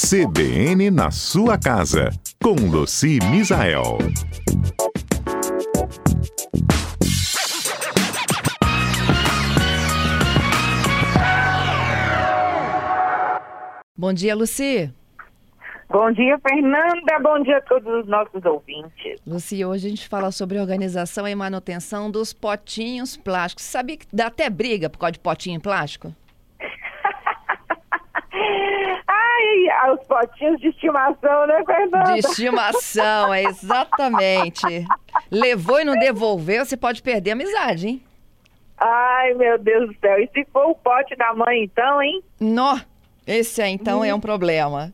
CBN na sua casa, com Luci Misael. Bom dia, Luci. Bom dia, Fernanda. Bom dia a todos os nossos ouvintes. Luci, hoje a gente fala sobre organização e manutenção dos potinhos plásticos. Você sabia que dá até briga por causa de potinho plástico? Os potinhos de estimação, né, Fernanda? De estimação, é exatamente. Levou e não devolveu, você pode perder a amizade, hein? Ai, meu Deus do céu. E se for o pote da mãe, então, hein? Nó, esse aí, então, é um problema.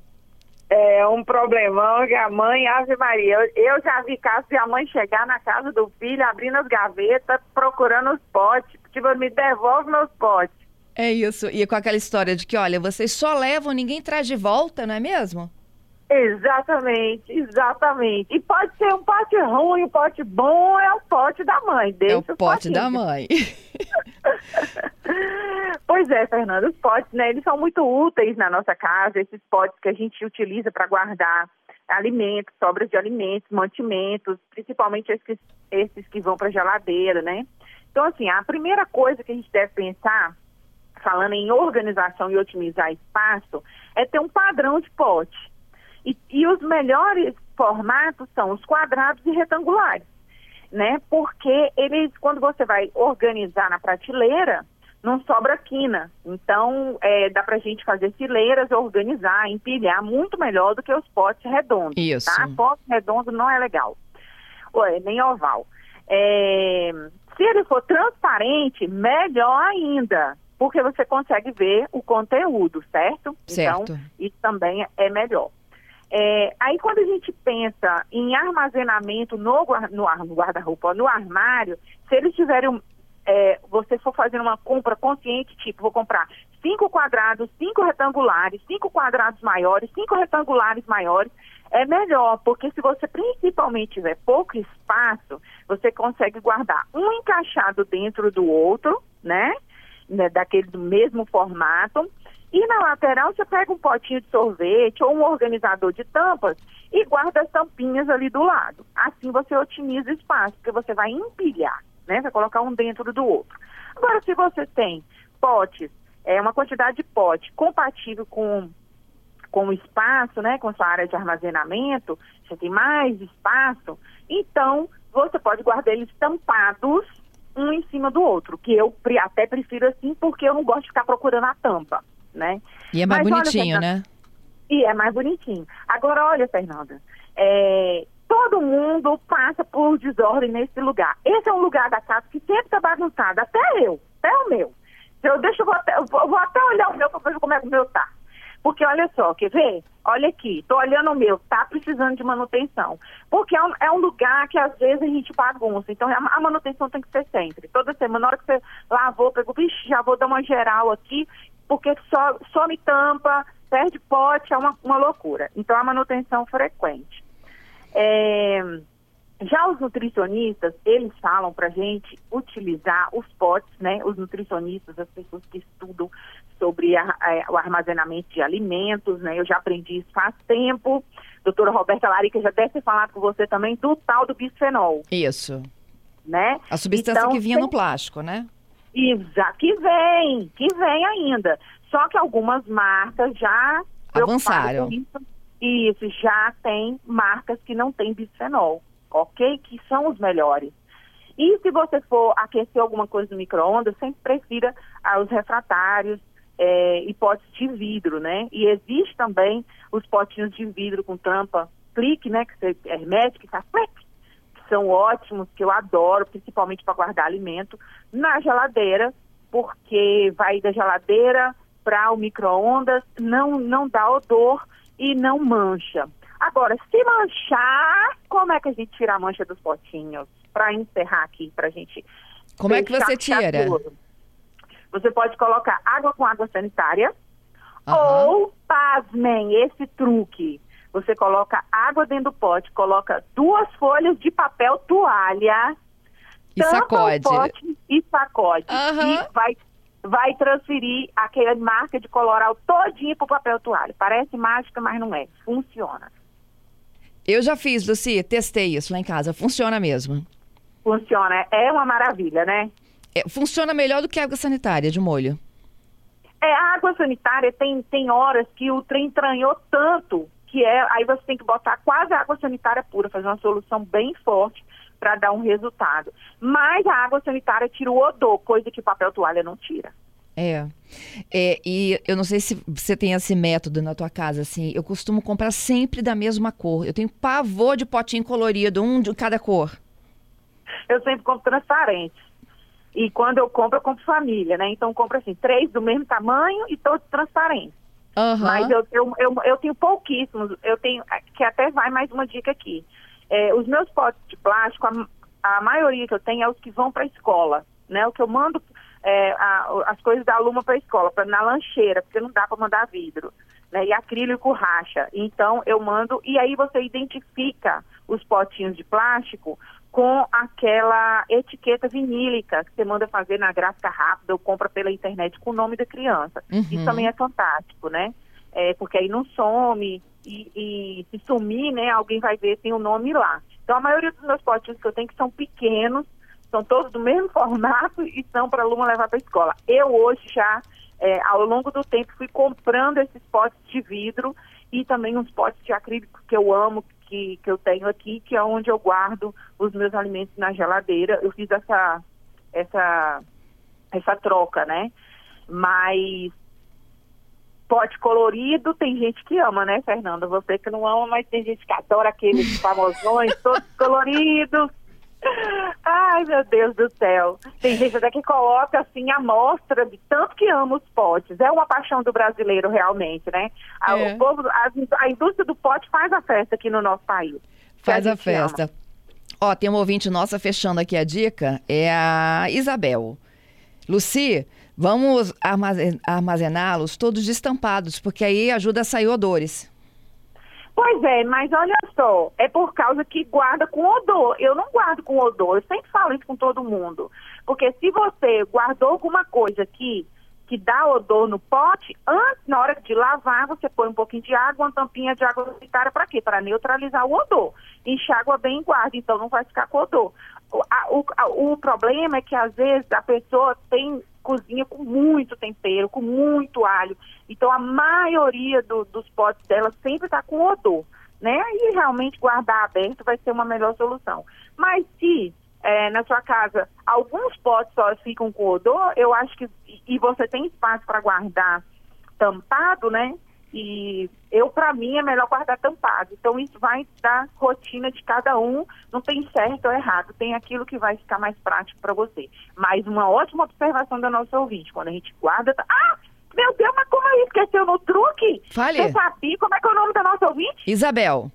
É um problemão que a mãe, Ave Maria. Eu, eu já vi casos de a mãe chegar na casa do filho, abrindo as gavetas, procurando os potes. Tipo, me devolve meus potes. É isso. E com aquela história de que, olha, vocês só levam, ninguém traz de volta, não é mesmo? Exatamente, exatamente. E pode ser um pote ruim, um pote bom, é o pote da mãe. Deixa é o pote da mãe. pois é, Fernando, os potes, né, eles são muito úteis na nossa casa, esses potes que a gente utiliza para guardar alimentos, sobras de alimentos, mantimentos, principalmente esses, esses que vão para geladeira, né? Então, assim, a primeira coisa que a gente deve pensar falando em organização e otimizar espaço, é ter um padrão de pote. E, e os melhores formatos são os quadrados e retangulares, né? Porque eles, quando você vai organizar na prateleira, não sobra quina. Então, é, dá pra gente fazer fileiras, organizar, empilhar muito melhor do que os potes redondos. Isso. Tá? Pote redondo não é legal. Ué, nem oval. É, se ele for transparente, melhor ainda porque você consegue ver o conteúdo, certo? Certo. Então, isso também é melhor. É, aí, quando a gente pensa em armazenamento no, no guarda-roupa, no armário, se eles tiverem, é, você for fazer uma compra consciente, tipo, vou comprar cinco quadrados, cinco retangulares, cinco quadrados maiores, cinco retangulares maiores, é melhor, porque se você principalmente tiver pouco espaço, você consegue guardar um encaixado dentro do outro, né? Né, daquele mesmo formato. E na lateral você pega um potinho de sorvete ou um organizador de tampas e guarda as tampinhas ali do lado. Assim você otimiza o espaço, porque você vai empilhar, né? Vai colocar um dentro do outro. Agora, se você tem potes, é uma quantidade de pote compatível com com o espaço, né, com sua área de armazenamento, você tem mais espaço, então você pode guardar eles tampados um em cima do outro, que eu até prefiro assim, porque eu não gosto de ficar procurando a tampa, né? E é mais Mas, bonitinho, olha, né? E é mais bonitinho. Agora, olha, Fernanda, é, todo mundo passa por desordem nesse lugar. Esse é um lugar da casa que sempre está bagunçado, até eu, até o meu. Eu deixo, eu vou até, eu vou até olhar o meu para ver como é que o meu tá. Porque olha só, quer ver? Olha aqui, tô olhando o meu, tá precisando de manutenção. Porque é um, é um lugar que às vezes a gente bagunça. Então a, a, manutenção tem que ser sempre. Toda semana, na hora que você lavou, pegou, vixe, já vou dar uma geral aqui, porque só, só me tampa, perde pote, é uma, uma loucura. Então a manutenção frequente. É, já os nutricionistas, eles falam para gente utilizar os potes, né? Os nutricionistas, as pessoas que estudam sobre a, a, o armazenamento de alimentos, né? Eu já aprendi isso faz tempo. Doutora Roberta Larica já deve ter falado com você também do tal do bisfenol. Isso. Né? A substância então, que vinha tem... no plástico, né? Exato, que vem, que vem ainda. Só que algumas marcas já avançaram. Isso, isso, já tem marcas que não tem bisfenol ok? Que são os melhores. E se você for aquecer alguma coisa no micro-ondas, sempre prefira os refratários é, e potes de vidro, né? E existe também os potinhos de vidro com tampa clique, né? Que você, hermética, que tá que são ótimos, que eu adoro, principalmente para guardar alimento, na geladeira, porque vai da geladeira para o micro-ondas, não, não dá odor e não mancha. Agora, se manchar, como é que a gente tira a mancha dos potinhos? Para encerrar aqui, para a gente. Como é que você tira? Você pode colocar água com água sanitária. Uhum. Ou, pasmem, esse truque. Você coloca água dentro do pote, coloca duas folhas de papel toalha. E sacode. O pote e sacode. Uhum. E vai vai transferir aquela marca de coloral todinha para o papel toalha. Parece mágica, mas não é. Funciona. Eu já fiz, Luci, testei isso lá em casa. Funciona mesmo. Funciona. É uma maravilha, né? É, funciona melhor do que água sanitária de molho. É, a água sanitária tem, tem horas que o trem entranhou tanto que é, aí você tem que botar quase água sanitária pura, fazer uma solução bem forte para dar um resultado. Mas a água sanitária tira o odor, coisa que o papel toalha não tira. É. é. E eu não sei se você tem esse método na tua casa, assim. Eu costumo comprar sempre da mesma cor. Eu tenho pavor de potinho colorido, um de cada cor. Eu sempre compro transparente. E quando eu compro, eu compro família, né? Então eu compro assim, três do mesmo tamanho e todos transparentes. Uhum. Mas eu, eu, eu, eu, tenho pouquíssimos. Eu tenho, que até vai mais uma dica aqui. É, os meus potes de plástico, a, a, maioria que eu tenho é os que vão para a escola, né? O que eu mando é, a, as coisas da Luma para a escola, pra, na lancheira, porque não dá para mandar vidro. Né? E acrílico racha. Então eu mando, e aí você identifica os potinhos de plástico com aquela etiqueta vinílica que você manda fazer na gráfica rápida ou compra pela internet com o nome da criança. Uhum. Isso também é fantástico, né? É, porque aí não some e, e, se sumir, né, alguém vai ver tem o um nome lá. Então a maioria dos meus potinhos que eu tenho que são pequenos, são todos do mesmo formato e são para a aluna levar para a escola. Eu hoje já, é, ao longo do tempo, fui comprando esses potes de vidro e também uns potes de acrílico que eu amo, que, que eu tenho aqui, que é onde eu guardo os meus alimentos na geladeira. Eu fiz essa, essa, essa troca, né? Mas pote colorido, tem gente que ama, né, Fernanda? Você que não ama, mas tem gente que adora aqueles famosões, todos coloridos. Ai, meu Deus do céu. Tem gente até que coloca assim a mostra de tanto que ama os potes. É uma paixão do brasileiro realmente, né? A, é. o povo, a, a, indústria do pote faz a festa aqui no nosso país. Faz a, a festa. Ama. Ó, tem uma ouvinte nossa fechando aqui a dica, é a Isabel. Luci, vamos armazená-los todos destampados, porque aí ajuda a sair odores. Pois é, mas olha só, é por causa que guarda com odor. Eu não guardo com odor, eu sempre falo isso com todo mundo. Porque se você guardou alguma coisa aqui que dá odor no pote, antes, na hora de lavar, você põe um pouquinho de água, uma tampinha de água sanitária para quê? Para neutralizar o odor. Enxágua bem e guarda, então não vai ficar com odor. O, a, o, a, o problema é que às vezes a pessoa tem cozinha com muito tempero, com muito alho. Então a maioria do, dos potes dela sempre está com odor, né? E realmente guardar aberto vai ser uma melhor solução. Mas se é, na sua casa alguns potes só ficam com odor, eu acho que e você tem espaço para guardar tampado, né? E eu, para mim, é melhor guardar tampado. Então, isso vai da rotina de cada um. Não tem certo ou errado. Tem aquilo que vai ficar mais prático para você. Mas uma ótima observação da nossa ouvinte. Quando a gente guarda... Ah! Meu Deus, mas como aí? Esqueceu no truque? Fale. Você sabia como é que é o nome da nossa ouvinte? Isabel.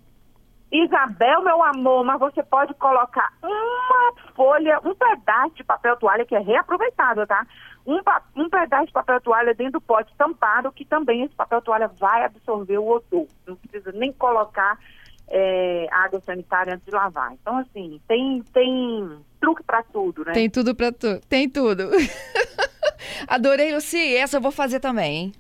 Isabel, meu amor, mas você pode colocar uma folha, um pedaço de papel toalha que é reaproveitado, tá? Um, um pedaço de papel toalha dentro do pote tampado, que também esse papel toalha vai absorver o odor. Não precisa nem colocar é, água sanitária antes de lavar. Então, assim, tem, tem truque para tudo, né? Tem tudo para tudo. Tem tudo. Adorei, Luci. Essa eu vou fazer também, hein?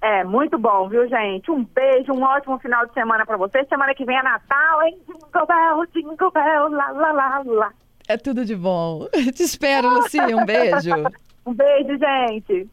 É, muito bom, viu, gente? Um beijo, um ótimo final de semana para vocês. Semana que vem é Natal, hein? Jingle bell, jingle bell, lá, lá, lá, lá. É tudo de bom. Te espero, Lucia. Um beijo. um beijo, gente.